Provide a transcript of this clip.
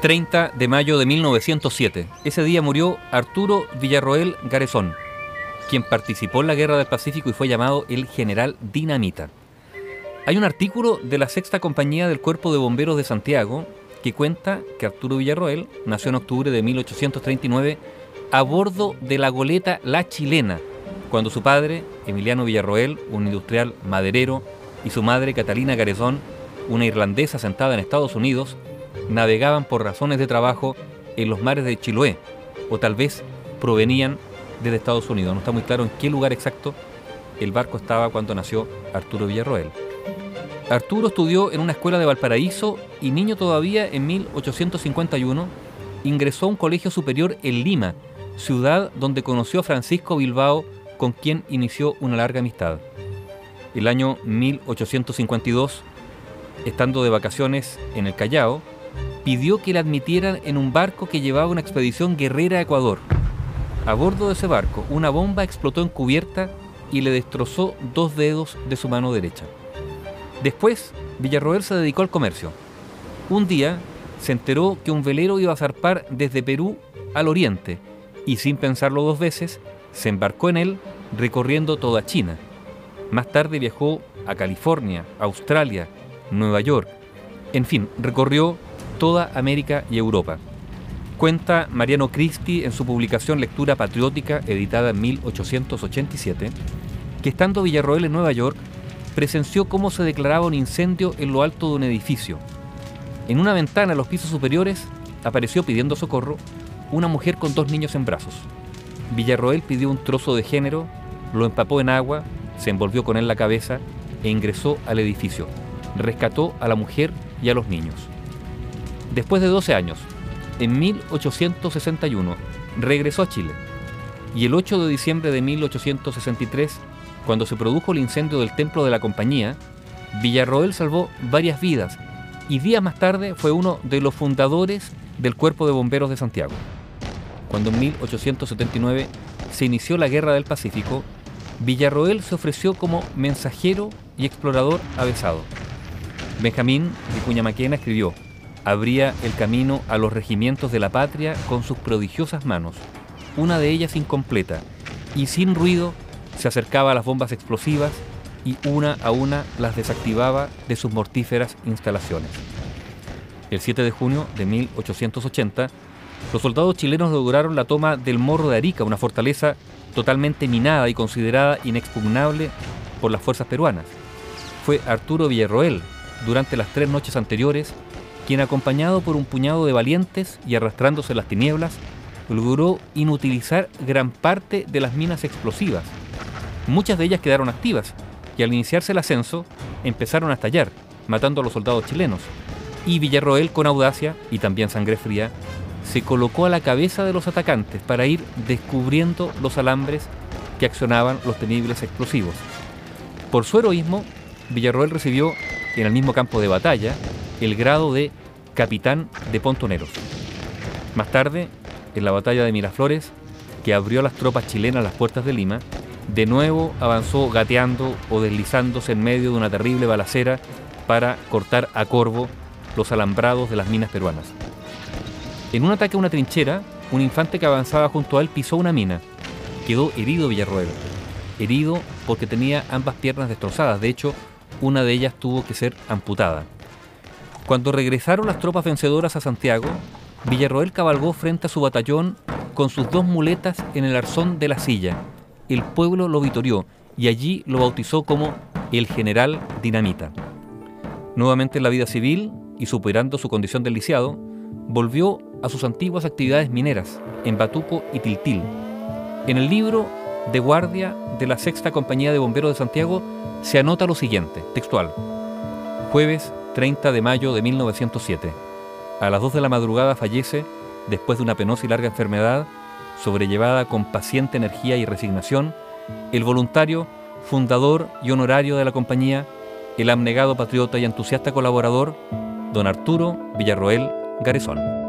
30 de mayo de 1907. Ese día murió Arturo Villarroel Garezón, quien participó en la Guerra del Pacífico y fue llamado el General Dinamita. Hay un artículo de la Sexta Compañía del Cuerpo de Bomberos de Santiago que cuenta que Arturo Villarroel nació en octubre de 1839 a bordo de la goleta La Chilena, cuando su padre, Emiliano Villarroel, un industrial maderero, y su madre, Catalina Garezón, una irlandesa sentada en Estados Unidos, navegaban por razones de trabajo en los mares de Chiloé, o tal vez provenían desde Estados Unidos. No está muy claro en qué lugar exacto el barco estaba cuando nació Arturo Villarroel. Arturo estudió en una escuela de Valparaíso y niño todavía en 1851 ingresó a un colegio superior en Lima, ciudad donde conoció a Francisco Bilbao con quien inició una larga amistad. El año 1852, estando de vacaciones en el Callao, pidió que le admitieran en un barco que llevaba una expedición guerrera a Ecuador. A bordo de ese barco, una bomba explotó en cubierta y le destrozó dos dedos de su mano derecha. Después, Villarroel se dedicó al comercio. Un día se enteró que un velero iba a zarpar desde Perú al oriente y sin pensarlo dos veces, se embarcó en él recorriendo toda China. Más tarde viajó a California, Australia, Nueva York. En fin, recorrió toda América y Europa. Cuenta Mariano Cristi en su publicación Lectura Patriótica, editada en 1887, que estando Villarroel en Nueva York, presenció cómo se declaraba un incendio en lo alto de un edificio. En una ventana en los pisos superiores apareció pidiendo socorro una mujer con dos niños en brazos. Villarroel pidió un trozo de género, lo empapó en agua, se envolvió con él la cabeza e ingresó al edificio. Rescató a la mujer y a los niños. Después de 12 años, en 1861, regresó a Chile y el 8 de diciembre de 1863, cuando se produjo el incendio del templo de la compañía, Villarroel salvó varias vidas y días más tarde fue uno de los fundadores del Cuerpo de Bomberos de Santiago. Cuando en 1879 se inició la Guerra del Pacífico, Villarroel se ofreció como mensajero y explorador avesado. Benjamín Vicuña Maquena escribió, abría el camino a los regimientos de la patria con sus prodigiosas manos, una de ellas incompleta, y sin ruido se acercaba a las bombas explosivas y una a una las desactivaba de sus mortíferas instalaciones. El 7 de junio de 1880, los soldados chilenos lograron la toma del Morro de Arica, una fortaleza totalmente minada y considerada inexpugnable por las fuerzas peruanas. Fue Arturo Villarroel, durante las tres noches anteriores, quien acompañado por un puñado de valientes y arrastrándose las tinieblas, logró inutilizar gran parte de las minas explosivas. Muchas de ellas quedaron activas y al iniciarse el ascenso empezaron a estallar, matando a los soldados chilenos. Y Villarroel, con audacia y también sangre fría, se colocó a la cabeza de los atacantes para ir descubriendo los alambres que accionaban los temibles explosivos. Por su heroísmo, Villarroel recibió en el mismo campo de batalla el grado de capitán de pontoneros. Más tarde, en la batalla de Miraflores, que abrió a las tropas chilenas las puertas de Lima, de nuevo avanzó gateando o deslizándose en medio de una terrible balacera para cortar a corvo los alambrados de las minas peruanas. En un ataque a una trinchera, un infante que avanzaba junto a él pisó una mina. Quedó herido Villarroel. Herido porque tenía ambas piernas destrozadas. De hecho, una de ellas tuvo que ser amputada. Cuando regresaron las tropas vencedoras a Santiago, Villarroel cabalgó frente a su batallón con sus dos muletas en el arzón de la silla. El pueblo lo vitorió y allí lo bautizó como el general Dinamita. Nuevamente en la vida civil y superando su condición de lisiado, volvió a sus antiguas actividades mineras en Batuco y Tiltil. En el libro de guardia de la Sexta Compañía de Bomberos de Santiago se anota lo siguiente, textual. Jueves 30 de mayo de 1907. A las 2 de la madrugada fallece, después de una penosa y larga enfermedad, sobrellevada con paciente energía y resignación, el voluntario, fundador y honorario de la compañía, el abnegado patriota y entusiasta colaborador, don Arturo Villarroel Garezón.